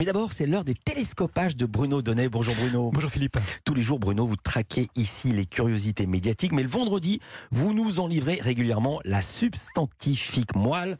Mais d'abord, c'est l'heure des télescopages de Bruno Donnet. Bonjour Bruno. Bonjour Philippe. Tous les jours, Bruno, vous traquez ici les curiosités médiatiques, mais le vendredi, vous nous en livrez régulièrement la substantifique moelle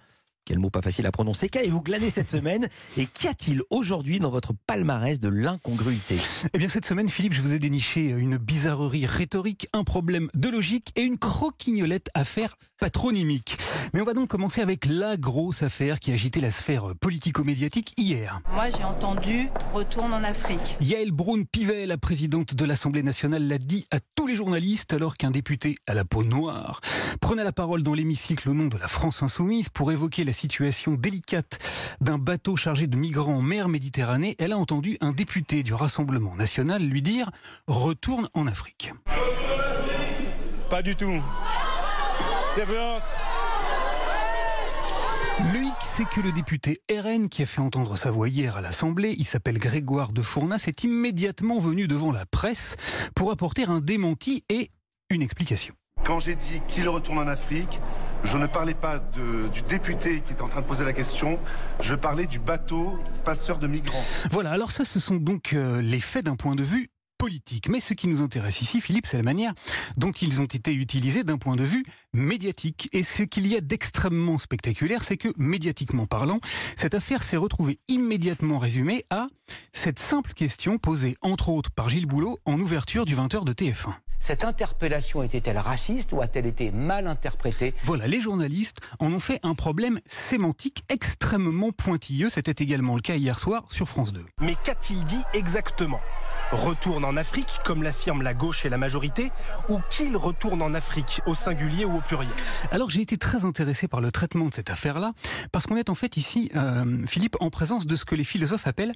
quel mot pas facile à prononcer. Qu'avez-vous glané cette semaine Et qu'y a-t-il aujourd'hui dans votre palmarès de l'incongruité? Eh bien, cette semaine, Philippe, je vous ai déniché une bizarrerie rhétorique, un problème de logique et une croquignolette affaire patronymique. Mais on va donc commencer avec la grosse affaire qui a agité la sphère politico-médiatique hier. Moi, j'ai entendu retourne en Afrique. Yael Braun-Pivet, la présidente de l'Assemblée nationale, l'a dit à tous les journalistes alors qu'un député à la peau noire prenait la parole dans l'hémicycle au nom de la France insoumise pour évoquer la situation délicate d'un bateau chargé de migrants en mer Méditerranée, elle a entendu un député du Rassemblement national lui dire Retourne en Afrique. Pas du tout. C'est Lui, c'est que le député RN qui a fait entendre sa voix hier à l'Assemblée, il s'appelle Grégoire de Fournas, est immédiatement venu devant la presse pour apporter un démenti et une explication. Quand j'ai dit qu'il retourne en Afrique, je ne parlais pas du député qui était en train de poser la question, je parlais du bateau passeur de migrants. Voilà, alors ça, ce sont donc euh, les faits d'un point de vue politique. Mais ce qui nous intéresse ici, Philippe, c'est la manière dont ils ont été utilisés d'un point de vue médiatique. Et ce qu'il y a d'extrêmement spectaculaire, c'est que, médiatiquement parlant, cette affaire s'est retrouvée immédiatement résumée à cette simple question posée, entre autres, par Gilles Boulot en ouverture du 20h de TF1. Cette interpellation était-elle raciste ou a-t-elle été mal interprétée? Voilà, les journalistes en ont fait un problème sémantique extrêmement pointilleux. C'était également le cas hier soir sur France 2. Mais qu'a-t-il dit exactement? Retourne en Afrique, comme l'affirme la gauche et la majorité, ou qu'il retourne en Afrique, au singulier ou au pluriel? Alors j'ai été très intéressé par le traitement de cette affaire-là, parce qu'on est en fait ici, euh, Philippe, en présence de ce que les philosophes appellent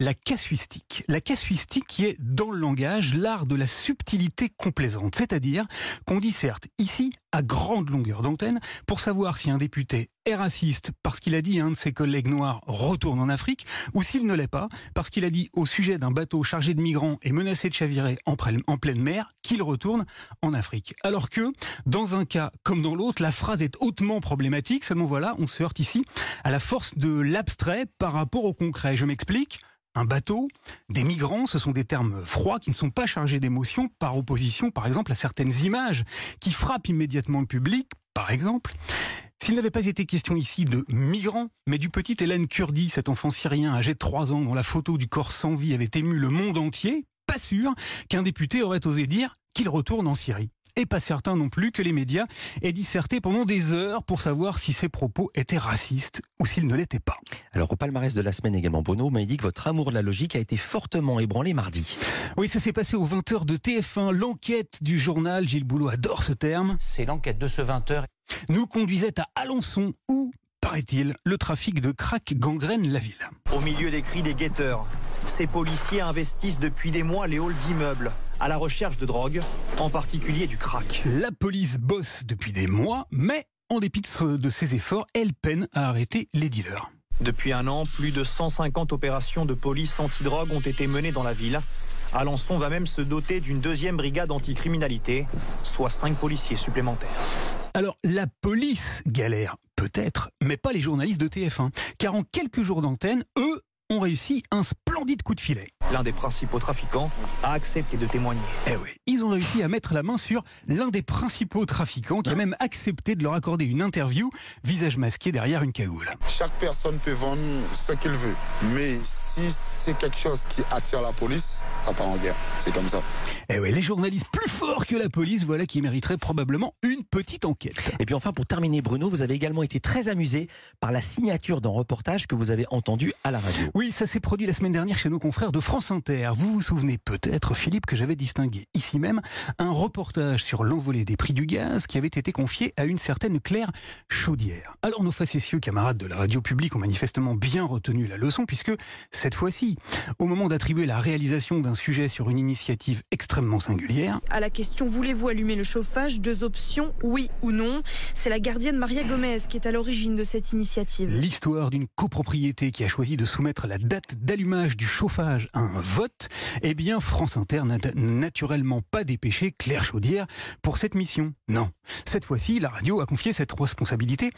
la casuistique. La casuistique qui est, dans le langage, l'art de la subtilité complaisante. C'est-à-dire qu'on dit certes ici, à grande longueur d'antenne, pour savoir si un député est raciste parce qu'il a dit à un de ses collègues noirs retourne en Afrique, ou s'il ne l'est pas parce qu'il a dit au sujet d'un bateau chargé de migrants et menacé de chavirer en, en pleine mer qu'il retourne en Afrique. Alors que, dans un cas comme dans l'autre, la phrase est hautement problématique, seulement voilà, on se heurte ici à la force de l'abstrait par rapport au concret. Je m'explique un bateau, des migrants, ce sont des termes froids qui ne sont pas chargés d'émotion par opposition, par exemple, à certaines images qui frappent immédiatement le public, par exemple. S'il n'avait pas été question ici de migrants, mais du petit Hélène Kurdi, cet enfant syrien âgé de 3 ans dont la photo du corps sans vie avait ému le monde entier, pas sûr qu'un député aurait osé dire qu'il retourne en Syrie et pas certain non plus que les médias aient disserté pendant des heures pour savoir si ces propos étaient racistes ou s'ils ne l'étaient pas. Alors au palmarès de la semaine également, Bono m'a dit que votre amour de la logique a été fortement ébranlé mardi. Oui, ça s'est passé aux 20h de TF1, l'enquête du journal, Gilles Boulot adore ce terme. C'est l'enquête de ce 20h. Nous conduisait à Alençon où paraît-il, le trafic de crack gangrène la ville. Au milieu des cris des guetteurs, ces policiers investissent depuis des mois les halls d'immeubles à la recherche de drogue, en particulier du crack. La police bosse depuis des mois, mais en dépit de ses efforts, elle peine à arrêter les dealers. Depuis un an, plus de 150 opérations de police anti-drogue ont été menées dans la ville. Alençon va même se doter d'une deuxième brigade anticriminalité, soit cinq policiers supplémentaires. Alors, la police galère, peut-être, mais pas les journalistes de TF1. Car en quelques jours d'antenne, eux ont réussi un splendide coup de filet. L'un des principaux trafiquants a accepté de témoigner. Eh oui, ils ont réussi à mettre la main sur l'un des principaux trafiquants qui a même accepté de leur accorder une interview, visage masqué derrière une cagoule. Chaque personne peut vendre ce qu'il veut, mais si c'est quelque chose qui attire la police, ça part en guerre. C'est comme ça. Eh oui, les journalistes plus forts que la police, voilà qui mériteraient probablement une petite enquête. Et puis enfin, pour terminer, Bruno, vous avez également été très amusé par la signature d'un reportage que vous avez entendu à la radio. Oui, ça s'est produit la semaine dernière chez nos confrères de France Inter. Vous vous souvenez peut-être, Philippe, que j'avais distingué ici même un reportage sur l'envolée des prix du gaz qui avait été confié à une certaine Claire Chaudière. Alors nos facétieux camarades de la radio publique ont manifestement bien retenu la leçon puisque cette fois-ci, au moment d'attribuer la réalisation d'un sujet sur une initiative extrêmement singulière, à la question voulez-vous allumer le chauffage? Deux options, oui ou non. C'est la gardienne Maria Gomez qui est à l'origine de cette initiative. L'histoire d'une copropriété qui a choisi de soumettre la date d'allumage du chauffage à un vote, eh bien France Inter n'a naturellement pas dépêché Claire Chaudière pour cette mission. Non. Cette fois-ci, la radio a confié cette responsabilité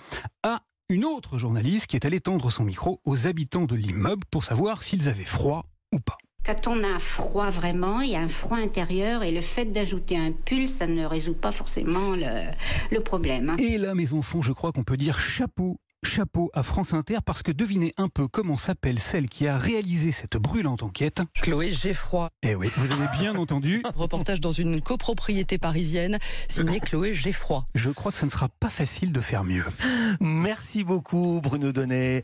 à une autre journaliste qui est allée tendre son micro aux habitants de l'immeuble pour savoir s'ils avaient froid ou pas. Quand on a froid vraiment, il y a un froid intérieur et le fait d'ajouter un pull, ça ne résout pas forcément le, le problème. Et là, mes enfants, je crois qu'on peut dire chapeau chapeau à France Inter parce que devinez un peu comment s'appelle celle qui a réalisé cette brûlante enquête. Chloé Geffroy. Eh oui, vous avez bien entendu. Reportage dans une copropriété parisienne, signé Chloé Geffroy. Je crois que ça ne sera pas facile de faire mieux. Merci beaucoup Bruno Donnet.